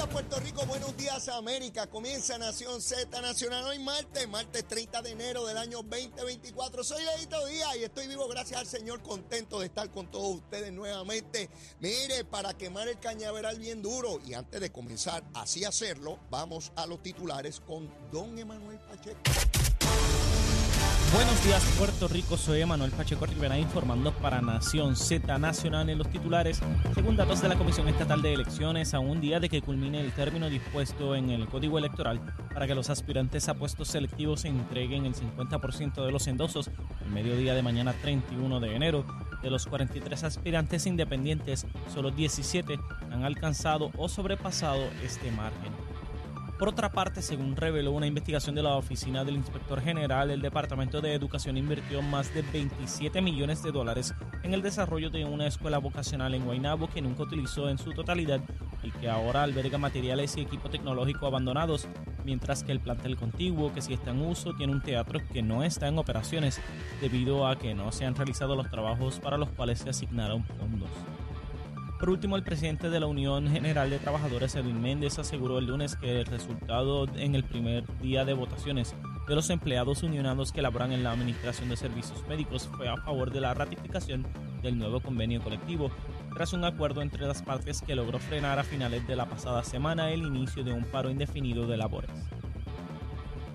días, Puerto Rico. Buenos días, América. Comienza Nación Z Nacional hoy martes, martes 30 de enero del año 2024. Soy Leito Díaz y estoy vivo gracias al Señor, contento de estar con todos ustedes nuevamente. Mire, para quemar el cañaveral bien duro. Y antes de comenzar así hacerlo, vamos a los titulares con Don Emanuel Pacheco. Buenos días Puerto Rico, soy Emanuel Pacheco Rivera informando para Nación Z Nacional en los titulares. Según datos de la Comisión Estatal de Elecciones, a un día de que culmine el término dispuesto en el Código Electoral para que los aspirantes a puestos selectivos se entreguen el 50% de los endosos el mediodía de mañana 31 de enero, de los 43 aspirantes independientes, solo 17 han alcanzado o sobrepasado este margen. Por otra parte, según reveló una investigación de la Oficina del Inspector General, el Departamento de Educación invirtió más de 27 millones de dólares en el desarrollo de una escuela vocacional en Guaynabo que nunca utilizó en su totalidad y que ahora alberga materiales y equipo tecnológico abandonados, mientras que el plantel contiguo, que sí está en uso, tiene un teatro que no está en operaciones debido a que no se han realizado los trabajos para los cuales se asignaron fondos. Por último, el presidente de la Unión General de Trabajadores, Edwin Méndez, aseguró el lunes que el resultado en el primer día de votaciones de los empleados unionados que laboran en la Administración de Servicios Médicos fue a favor de la ratificación del nuevo convenio colectivo, tras un acuerdo entre las partes que logró frenar a finales de la pasada semana el inicio de un paro indefinido de labores.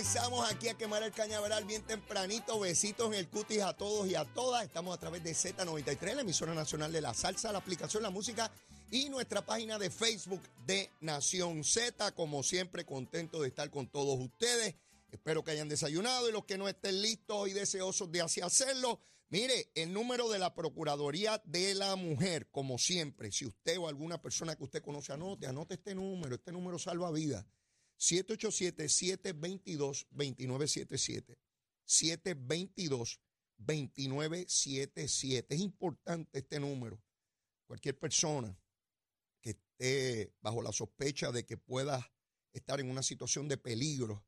Comenzamos, aquí a quemar el cañaveral bien tempranito. Besitos en el cutis a todos y a todas. Estamos a través de Z93, la emisora nacional de la salsa, la aplicación, la música y nuestra página de Facebook de Nación Z. Como siempre, contento de estar con todos ustedes. Espero que hayan desayunado y los que no estén listos y deseosos de así hacerlo. Mire, el número de la Procuraduría de la Mujer, como siempre, si usted o alguna persona que usted conoce anote, anote este número, este número salva vidas. 787-722-2977. 722-2977. Es importante este número. Cualquier persona que esté bajo la sospecha de que pueda estar en una situación de peligro,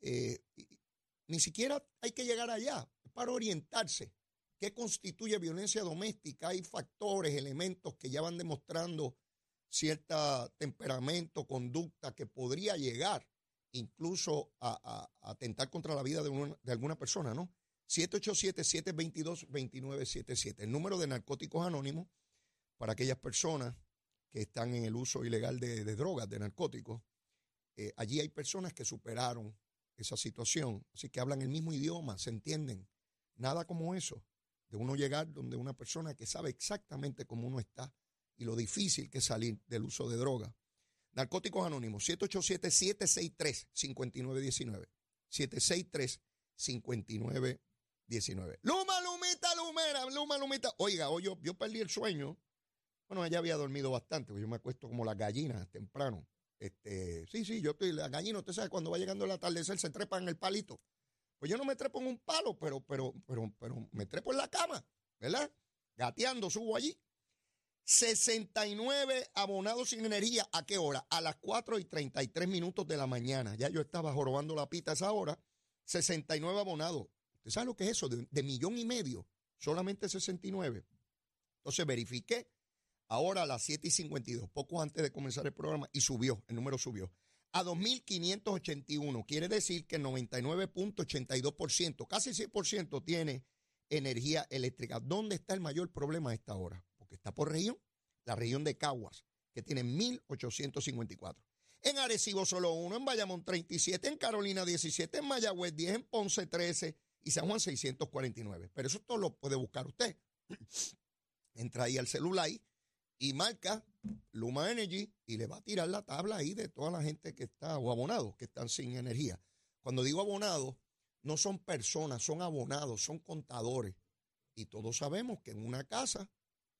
eh, ni siquiera hay que llegar allá para orientarse. ¿Qué constituye violencia doméstica? Hay factores, elementos que ya van demostrando cierto temperamento, conducta que podría llegar incluso a, atentar contra la vida de, de alguna persona, ¿no? 787-722-2977, el número de narcóticos anónimos para aquellas personas que están en el uso ilegal de, drogas, de narcóticos. Eh, allí hay personas que superaron esa situación, así que hablan el mismo idioma, se entienden. Nada como eso, de uno llegar donde una persona que sabe exactamente cómo uno está y lo difícil que es salir del uso de drogas. Narcóticos Anónimos, 787-763-5919. 763-5919. Luma, Lumita, Lumera, Luma, Lumita. Oiga, hoy yo, yo perdí el sueño. Bueno, ya había dormido bastante, porque yo me acuesto como las gallinas temprano. Este, sí, sí, yo estoy, la gallina, usted sabe, cuando va llegando el atardecer se trepa en el palito. Pues yo no me trepo en un palo, pero, pero, pero, pero me trepo en la cama, ¿verdad? Gateando, subo allí. 69 abonados sin energía. ¿A qué hora? A las 4 y 33 minutos de la mañana. Ya yo estaba jorobando la pita esa hora. 69 abonados. ¿Usted sabe lo que es eso? De, millón y medio. Solamente 69. Entonces verifiqué. Ahora a las 7 y 52, poco antes de comenzar el programa, y subió, el número subió a 2.581. Quiere decir que el 99.82%, casi 100% tiene energía eléctrica. ¿Dónde está el mayor problema a esta hora? Está por región, la región de Caguas, que tiene 1.854. En Arecibo solo uno, en Bayamón 37, en Carolina 17, en Mayagüez 10, en Ponce 13 y San Juan 649. Pero eso todo lo puede buscar usted. Entra ahí al celular y marca Luma Energy y le va a tirar la tabla ahí de toda la gente que está, o abonados que están sin energía. Cuando digo abonados, no son personas, son abonados, son contadores. Y todos sabemos que en una casa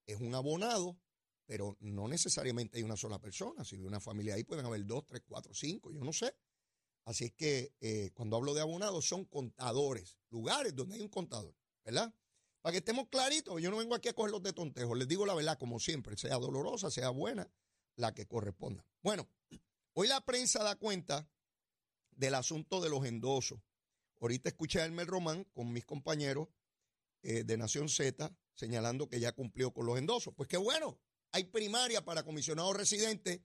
es un abonado, pero no necesariamente hay una sola persona. Si de una familia ahí pueden haber dos, tres, cuatro, cinco, yo no sé. Así es que eh, cuando hablo de abonados son contadores, lugares donde hay un contador, ¿verdad? Para que estemos claritos, yo no vengo aquí a cogerlos de tontejos, les digo la verdad como siempre, sea dolorosa, sea buena, la que corresponda. Bueno, hoy la prensa da cuenta del asunto de los endosos. Ahorita escuché a Elmer Román con mis compañeros eh, de Nación Z señalando que ya cumplió con los endosos. Pues qué bueno, hay primaria para comisionados residentes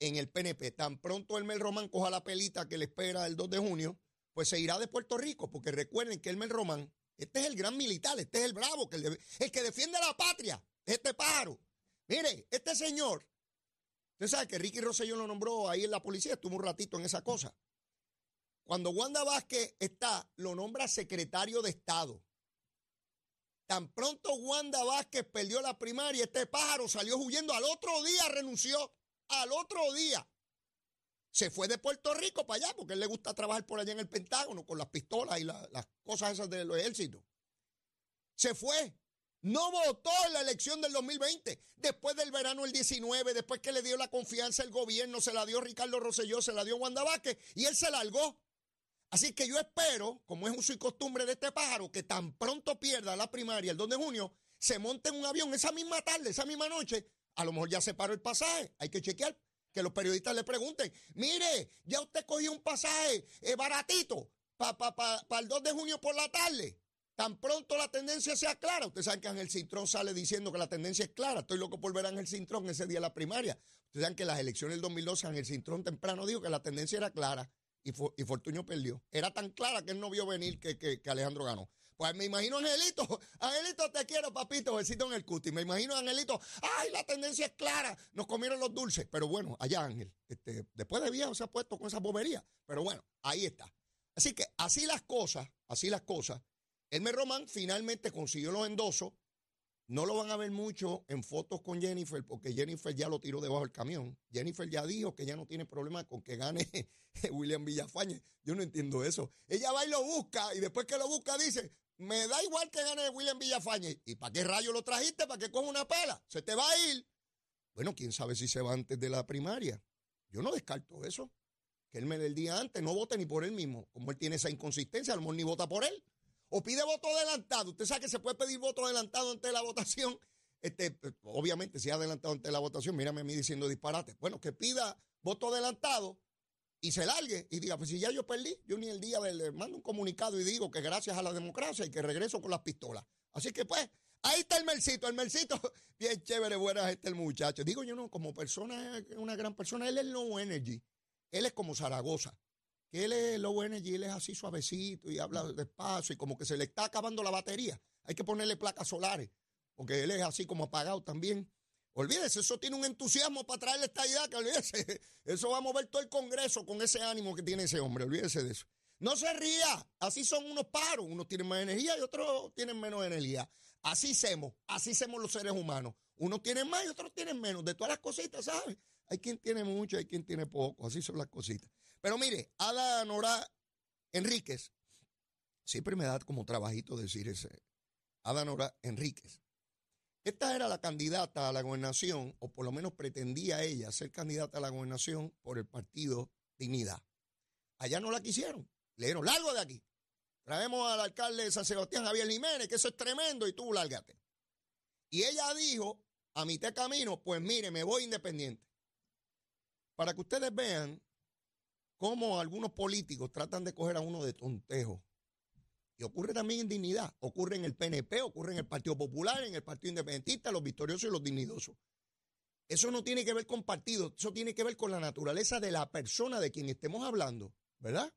en el PNP. Tan pronto Elmer Román coja la pelita que le espera el 2 de junio, pues se irá de Puerto Rico, porque recuerden que Elmer Román, este es el gran militar, este es el bravo, que el, que defiende la patria, este pájaro. Mire, este señor, usted sabe que Ricky Rosselló lo nombró ahí en la policía, estuvo un ratito en esa cosa. Cuando Wanda Vázquez está, lo nombra secretario de Estado. Tan pronto Wanda Vázquez perdió la primaria, este pájaro salió huyendo. Al otro día renunció. Al otro día. Se fue de Puerto Rico para allá porque él le gusta trabajar por allá en el Pentágono con las pistolas y las cosas esas de los ejércitos. Se fue. No votó en la elección del 2020. Después del verano del 19, después que le dio la confianza el gobierno, se la dio Ricardo Rosselló, se la dio Wanda Vázquez y él se largó. Así que yo espero, como es uso y costumbre de este pájaro, que tan pronto pierda la primaria el 2 de junio, se monte en un avión esa misma tarde, esa misma noche. A lo mejor ya se paró el pasaje. Hay que chequear. Que los periodistas le pregunten, mire, ya usted cogió un pasaje eh, baratito para el 2 de junio por la tarde. Tan pronto la tendencia sea clara. Ustedes saben que Ángel Cintrón sale diciendo que la tendencia es clara. Estoy loco por ver a Ángel Cintrón ese día la primaria. Ustedes saben que las elecciones del 2012 Ángel Cintrón temprano dijo que la tendencia era clara y, Fortuño perdió. Era tan clara que él no vio venir que, Alejandro ganó. Pues me imagino Angelito, Angelito te quiero, papito, besito en el cuti. Me imagino Angelito, ay, la tendencia es clara, nos comieron los dulces. Pero bueno, allá Ángel, este, después de viejo se ha puesto con esa bobería. Pero bueno, ahí está. Así que así las cosas, así las cosas. Elmer Román finalmente consiguió los endosos no lo van a ver mucho en fotos con Jennifer porque Jennifer ya lo tiró debajo del camión. Jennifer ya dijo que ya no tiene problema con que gane William Villafañe. Yo no entiendo eso. Ella va y lo busca y después que lo busca dice, me da igual que gane William Villafañe. ¿Y para qué rayo lo trajiste? ¿Para qué coja una pela? Se te va a ir. Bueno, quién sabe si se va antes de la primaria. Yo no descarto eso. Que él me dé el día antes no vote ni por él mismo. Como él tiene esa inconsistencia, a lo mejor ni vota por él o pide voto adelantado. Usted sabe que se puede pedir voto adelantado antes de la votación. Este, obviamente, si ha adelantado antes de la votación, mírame a mí diciendo disparate. Bueno, que pida voto adelantado y se largue y diga, pues si ya yo perdí, yo ni el día le mando un comunicado y digo que gracias a la democracia y que regreso con las pistolas. Así que pues, ahí está el Mercito, el Mercito, bien chévere, buena gente el muchacho. Digo yo no, como persona, una gran persona, él es low energy, él es como Zaragoza que él es low energy, él es así suavecito y habla despacio y como que se le está acabando la batería. Hay que ponerle placas solares, porque él es así como apagado también. Olvídese, eso tiene un entusiasmo para traerle esta idea, que olvídese, eso va a mover todo el Congreso con ese ánimo que tiene ese hombre, olvídese de eso. No se ría, así son unos paros, unos tienen más energía y otros tienen menos energía. Así somos, así somos los seres humanos. Unos tienen más y otros tienen menos, de todas las cositas, ¿sabes? Hay quien tiene mucho, hay quien tiene poco, así son las cositas. Pero mire, Ada Nora Enríquez, siempre me da como trabajito decir ese, Ada Nora Enríquez. Esta era la candidata a la gobernación, o por lo menos pretendía ella ser candidata a la gobernación por el partido Dignidad. Allá no la quisieron. Le dieron, largo de aquí. Traemos al alcalde de San Sebastián, Javier Jiménez, que eso es tremendo, y tú lárgate. Y ella dijo, a mitad camino, pues mire, me voy independiente. Para que ustedes vean cómo algunos políticos tratan de coger a uno de tontejo. Y ocurre también en dignidad. Ocurre en el PNP, ocurre en el Partido Popular, en el Partido Independentista, los victoriosos y los dignidosos. Eso no tiene que ver con partidos, eso tiene que ver con la naturaleza de la persona de quien estemos hablando, ¿verdad?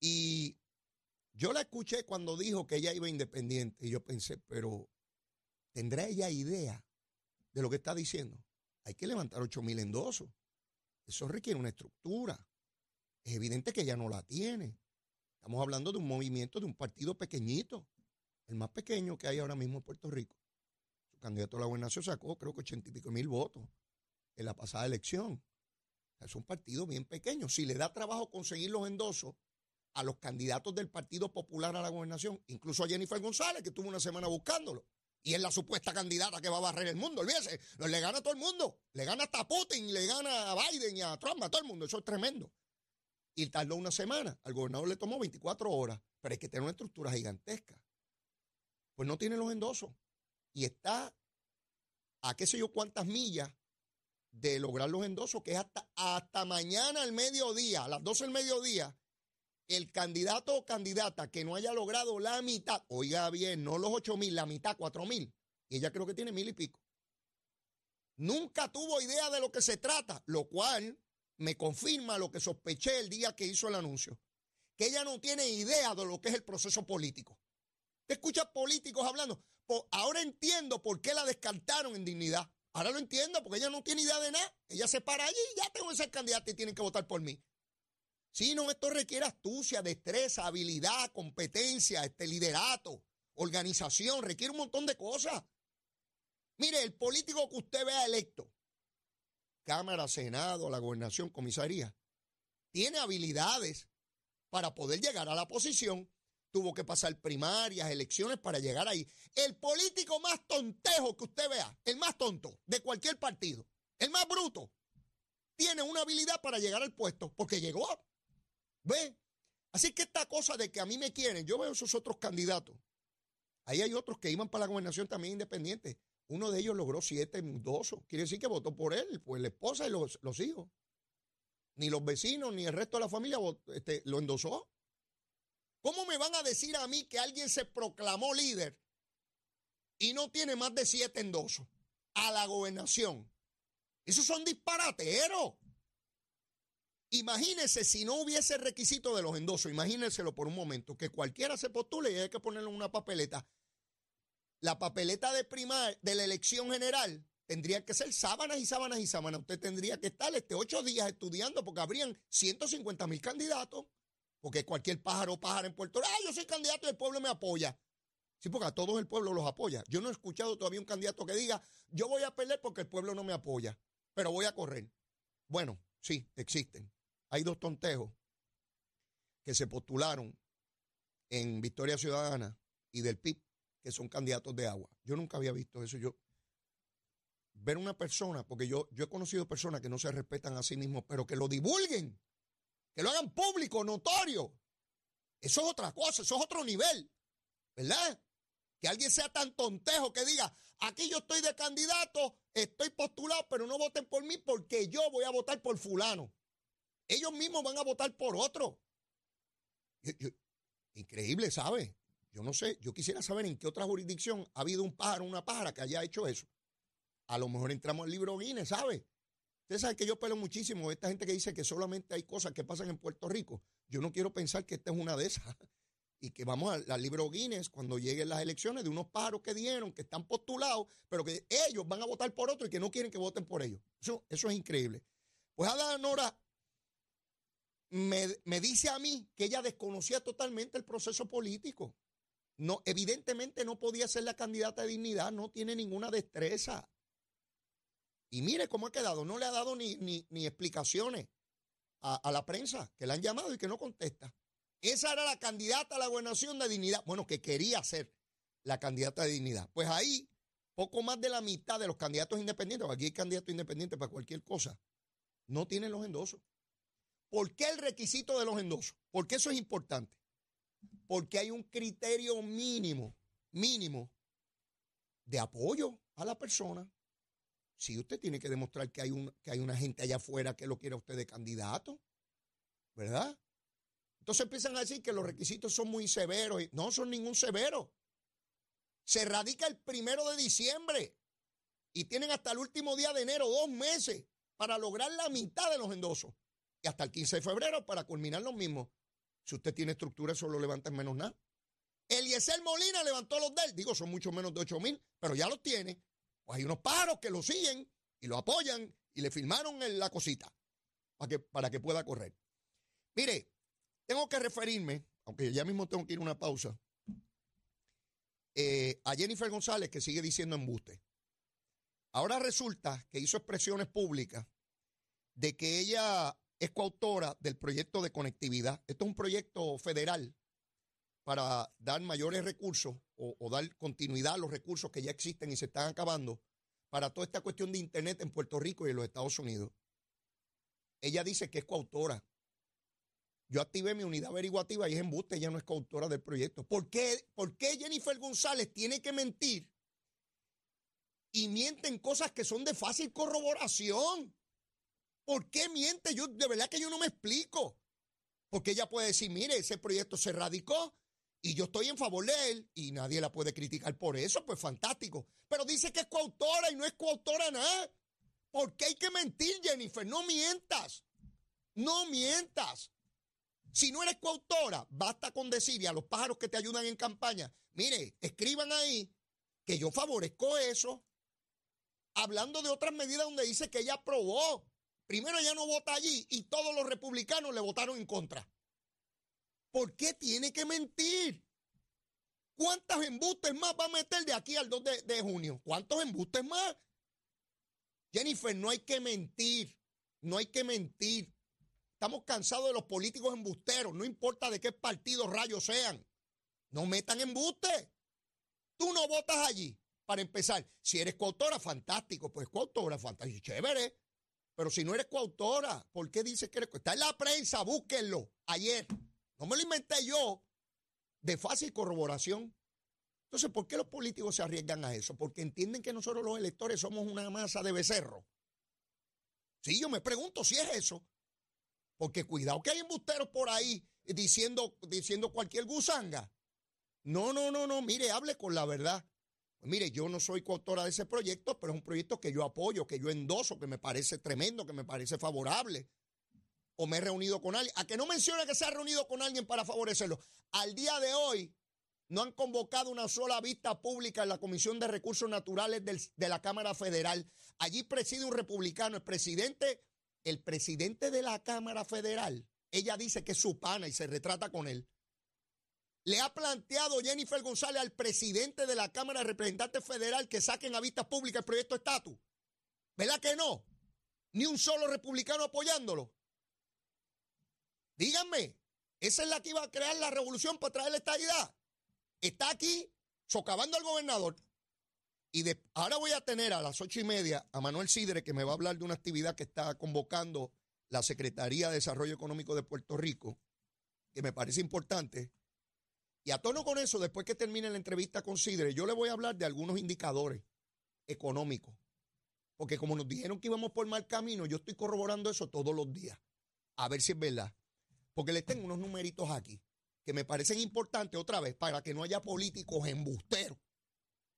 Y yo la escuché cuando dijo que ella iba independiente y yo pensé, pero ¿tendrá ella idea de lo que está diciendo? Hay que levantar 8 mil endosos. Eso requiere una estructura. Es evidente que ella no la tiene. Estamos hablando de un movimiento, de un partido pequeñito, el más pequeño que hay ahora mismo en Puerto Rico. Su candidato a la gobernación sacó creo que ochenta y pico mil votos en la pasada elección. es un partido bien pequeño. Si le da trabajo conseguir los endosos a los candidatos del Partido Popular a la gobernación, incluso a Jennifer González, que estuvo una semana buscándolo, y es la supuesta candidata que va a barrer el mundo, olvídese, le gana a todo el mundo, le gana hasta a Putin, le gana a Biden y a Trump, a todo el mundo, eso es tremendo. Y tardó una semana. Al gobernador le tomó 24 horas, pero hay que tener una estructura gigantesca. Pues no tiene los endosos y está a qué sé yo cuántas millas de lograr los endosos, que es hasta, hasta mañana al mediodía, a las 12 del mediodía, el candidato o candidata que no haya logrado la mitad, oiga bien, no los 8 mil, la mitad, 4 mil, y ella creo que tiene mil y pico. Nunca tuvo idea de lo que se trata, lo cual me confirma lo que sospeché el día que hizo el anuncio, que ella no tiene idea de lo que es el proceso político. Te escuchas políticos hablando, ahora entiendo por qué la descartaron en dignidad. Ahora lo entiendo, porque ella no tiene idea de nada. Ella se para allí ya tengo que ser candidata y tienen que votar por mí. Sí, no, esto requiere astucia, destreza, habilidad, competencia, este liderato, organización, requiere un montón de cosas. Mire, el político que usted vea electo, Cámara, Senado, la gobernación, comisaría, tiene habilidades para poder llegar a la posición. Tuvo que pasar primarias, elecciones para llegar ahí. El político más tontejo que usted vea, el más tonto de cualquier partido, el más bruto, tiene una habilidad para llegar al puesto porque llegó. ¿Ve? Así que esta cosa de que a mí me quieren, yo veo esos otros candidatos. Ahí hay otros que iban para la gobernación también independientes. Uno de ellos logró siete endosos. Quiere decir que votó por él, pues la esposa y los, hijos. Ni los vecinos ni el resto de la familia este, lo endosó. ¿Cómo me van a decir a mí que alguien se proclamó líder y no tiene más de siete endosos a la gobernación? Esos son disparateros. Imagínese si no hubiese requisito de los endosos, imagínenselo por un momento, que cualquiera se postule y hay que ponerle una papeleta. La papeleta de primar de la elección general tendría que ser sábanas y sábanas y sábanas. Usted tendría que estar este ocho días estudiando porque habrían 150 mil candidatos. Porque cualquier pájaro pájaro en Puerto Rico, ah, yo soy candidato y el pueblo me apoya. Sí, porque a todos el pueblo los apoya. Yo no he escuchado todavía un candidato que diga, yo voy a pelear porque el pueblo no me apoya, pero voy a correr. Bueno, sí, existen hay dos tontejos que se postularon en Victoria Ciudadana y del PIB que son candidatos de agua. Yo nunca había visto eso. Yo ver una persona, porque yo, yo he conocido personas que no se respetan a sí mismos, pero que lo divulguen, que lo hagan público, notorio. Eso es otra cosa, eso es otro nivel, ¿verdad? Que alguien sea tan tontejo que diga, aquí yo estoy de candidato, estoy postulado, pero no voten por mí porque yo voy a votar por fulano ellos mismos van a votar por otro. increíble, ¿sabe? Yo no sé, yo quisiera saber en qué otra jurisdicción ha habido un pájaro, una pájara que haya hecho eso. A lo mejor entramos al libro Guinness, ¿sabe? Usted sabe que yo peleo muchísimo esta gente que dice que solamente hay cosas que pasan en Puerto Rico. Yo no quiero pensar que esta es una de esas. Y que vamos al, libro Guinness cuando lleguen las elecciones de unos pájaros que dieron, que están postulados, pero que ellos van a votar por otro y que no quieren que voten por ellos. Eso, es increíble. Pues Ada Nora me, dice a mí que ella desconocía totalmente el proceso político. No, evidentemente no podía ser la candidata de dignidad, no tiene ninguna destreza. Y mire cómo ha quedado, no le ha dado ni, ni, explicaciones a, la prensa, que la han llamado y que no contesta. Esa era la candidata a la gobernación de dignidad, bueno, que quería ser la candidata de dignidad. Pues ahí, poco más de la mitad de los candidatos independientes, aquí hay candidatos independientes para cualquier cosa, no tienen los endosos. ¿Por qué el requisito de los endosos? Porque eso es importante. Porque hay un criterio mínimo, mínimo, de apoyo a la persona. Si usted tiene que demostrar que hay, un, que hay una gente allá afuera que lo quiere a usted de candidato, ¿verdad? Entonces empiezan a decir que los requisitos son muy severos. Y no son ningún severo. Se radica el primero de diciembre y tienen hasta el último día de enero, dos meses, para lograr la mitad de los endosos hasta el 15 de febrero para culminar lo mismo. Si usted tiene estructura, eso lo levanta en menos nada. Eliezer Molina levantó los de él. Digo, son mucho menos de 8 mil, pero ya los tiene. Pues hay unos pájaros que lo siguen y lo apoyan y le firmaron la cosita para que, para que pueda correr. Mire, tengo que referirme, aunque ya mismo tengo que ir a una pausa, eh, a Jennifer González que sigue diciendo embuste. Ahora resulta que hizo expresiones públicas de que ella es coautora del proyecto de conectividad. Esto es un proyecto federal para dar mayores recursos o, dar continuidad a los recursos que ya existen y se están acabando para toda esta cuestión de Internet en Puerto Rico y en los Estados Unidos. Ella dice que es coautora. yo activé mi unidad averiguativa y es embuste, ella no es coautora del proyecto. ¿Por qué, ¿Por qué Jennifer González tiene que mentir y mienten cosas que son de fácil corroboración? ¿Por qué miente? Yo de verdad que yo no me explico. Porque ella puede decir, mire, ese proyecto se radicó y yo estoy en favor de él y nadie la puede criticar por eso, pues fantástico. Pero dice que es coautora y no es coautora nada. ¿Por qué hay que mentir, Jennifer? No mientas. No mientas. Si no eres coautora, basta con decirle a los pájaros que te ayudan en campaña, mire, escriban ahí que yo favorezco eso. Hablando de otras medidas donde dice que ella aprobó. Primero ella no vota allí y todos los republicanos le votaron en contra. ¿Por qué tiene que mentir? ¿Cuántos embustes más va a meter de aquí al 2 de, junio? ¿Cuántos embustes más? Jennifer, no hay que mentir. No hay que mentir. Estamos cansados de los políticos embusteros, no importa de qué partido rayos sean. No metan embuste. Tú no votas allí. Para empezar, si eres coautora, fantástico, pues coautora, fantástico, chévere. Pero si no eres coautora, ¿por qué dices que eres Está en la prensa, búsquenlo. Ayer. No me lo inventé yo. De fácil corroboración. Entonces, ¿por qué los políticos se arriesgan a eso? Porque entienden que nosotros los electores somos una masa de becerros. Sí, yo me pregunto si es eso. Porque cuidado que hay embusteros por ahí diciendo, diciendo cualquier gusanga. No, no, no, no. Mire, hable con la verdad. Mire, yo no soy coautora de ese proyecto, pero es un proyecto que yo apoyo, que yo endoso, que me parece tremendo, que me parece favorable. O me he reunido con alguien. A que no mencione que se ha reunido con alguien para favorecerlo. Al día de hoy, no han convocado una sola vista pública en la Comisión de Recursos Naturales de la Cámara Federal. Allí preside un republicano, el presidente el presidente de la Cámara Federal, ella dice que es su pana y se retrata con él. Le ha planteado Jennifer González al presidente de la Cámara de Representantes Federal que saquen a vista pública el proyecto de estatus. ¿Verdad que no? Ni un solo republicano apoyándolo. Díganme, esa es la que iba a crear la revolución para traer la estabilidad. Está aquí socavando al gobernador. Y ahora voy a tener a las ocho y media a Manuel Sidre, que me va a hablar de una actividad que está convocando la Secretaría de Desarrollo Económico de Puerto Rico, que me parece importante. Y a tono con eso, después que termine la entrevista con Sidre, yo le voy a hablar de algunos indicadores económicos. Porque como nos dijeron que íbamos por mal camino, yo estoy corroborando eso todos los días. A ver si es verdad. Porque les tengo unos numeritos aquí que me parecen importantes otra vez para que no haya políticos embusteros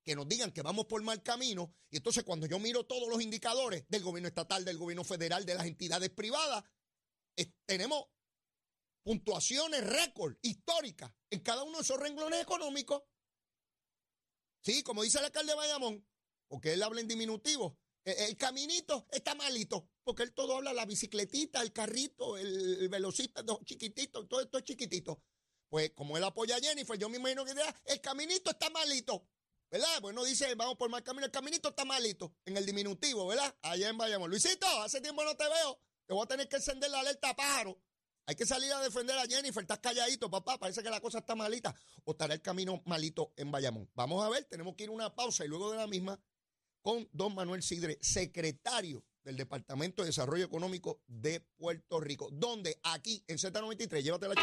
que nos digan que vamos por mal camino. Y entonces cuando yo miro todos los indicadores del gobierno estatal, del gobierno federal, de las entidades privadas, tenemos puntuaciones récord históricas en cada uno de esos renglones económicos. Sí, como dice el alcalde de Bayamón, porque él habla en diminutivo, e, el, caminito está malito, porque él todo habla la bicicletita, el carrito, el, velocista, chiquitito, todo esto es chiquitito. Pues como él apoya a Jennifer, yo me imagino que dirá, el caminito está malito. ¿Verdad? Pues no dice, vamos por mal camino. El caminito está malito, en el diminutivo, ¿verdad? Allá en Bayamón. Luisito, hace tiempo no te veo. Te voy a tener que encender la alerta pájaro. Hay que salir a defender a Jennifer. Estás calladito, papá. Parece que la cosa está malita. O estará el camino malito en Bayamón. Vamos a ver, tenemos que ir a una pausa y luego de la misma con don Manuel Sidre, secretario del Departamento de Desarrollo Económico de Puerto Rico. Donde aquí en Z93, llévatela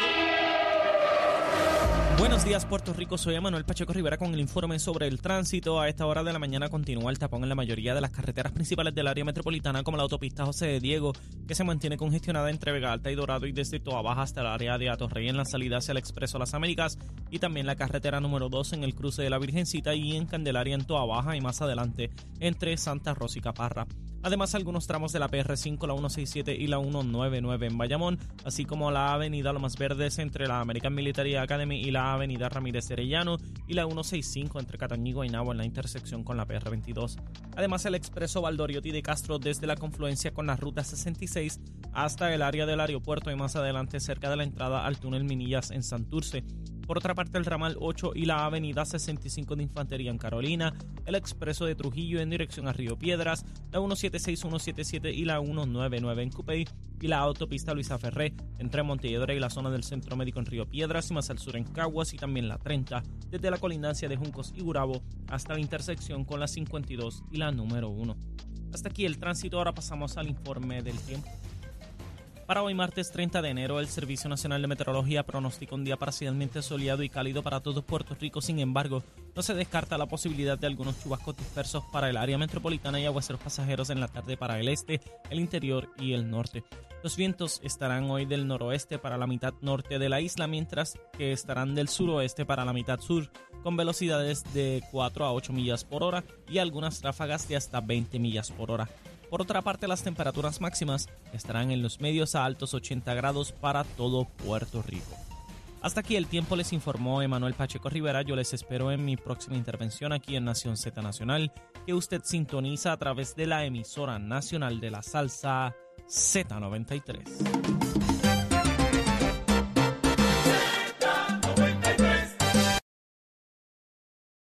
Buenos días Puerto Rico, soy Manuel Pacheco Rivera con el informe sobre el tránsito. A esta hora de la mañana continúa el tapón en la mayoría de las carreteras principales del área metropolitana como la autopista José de Diego, que se mantiene congestionada entre Vega Alta y Dorado y desde Toa Baja hasta el área de Atorrey en la salida hacia el Expreso Las Américas y también la carretera número 2 en el cruce de la Virgencita y en Candelaria en Toa Baja y más adelante entre Santa Rosa y Caparra. Además, algunos tramos de la PR5, la 167 y la 199 en Bayamón, así como la avenida Lomas Verdes entre la American Military Academy y la avenida Ramírez Arellano y la 165 entre Catañigo y Nabo en la intersección con la PR22. Además, el expreso Valdoriotti de Castro desde la confluencia con la ruta 66 hasta el área del aeropuerto y más adelante cerca de la entrada al túnel Minillas en Santurce. Por otra parte, el ramal 8 y la avenida 65 de Infantería en Carolina, el expreso de Trujillo en dirección a Río Piedras, la 176, 177 y la 199 en Cupey y la autopista Luisa Ferré entre Montelledra y la zona del Centro Médico en Río Piedras y más al sur en Caguas y también la 30, desde la colindancia de Juncos y Gurabo hasta la intersección con la 52 y la número 1. Hasta aquí el tránsito, ahora pasamos al informe del tiempo. Para hoy martes 30 de enero, el Servicio Nacional de Meteorología pronostica un día parcialmente soleado y cálido para todo Puerto Rico. Sin embargo, no se descarta la posibilidad de algunos chubascos dispersos para el área metropolitana y aguaceros pasajeros en la tarde para el este, el interior y el norte. Los vientos estarán hoy del noroeste para la mitad norte de la isla, mientras que estarán del suroeste para la mitad sur, con velocidades de 4 a 8 millas por hora y algunas ráfagas de hasta 20 millas por hora. Por otra parte, las temperaturas máximas estarán en los medios a altos 80 grados para todo Puerto Rico. Hasta aquí el tiempo les informó Emanuel Pacheco Rivera. Yo les espero en mi próxima intervención aquí en Nación Z Nacional, que usted sintoniza a través de la emisora nacional de la salsa Z93.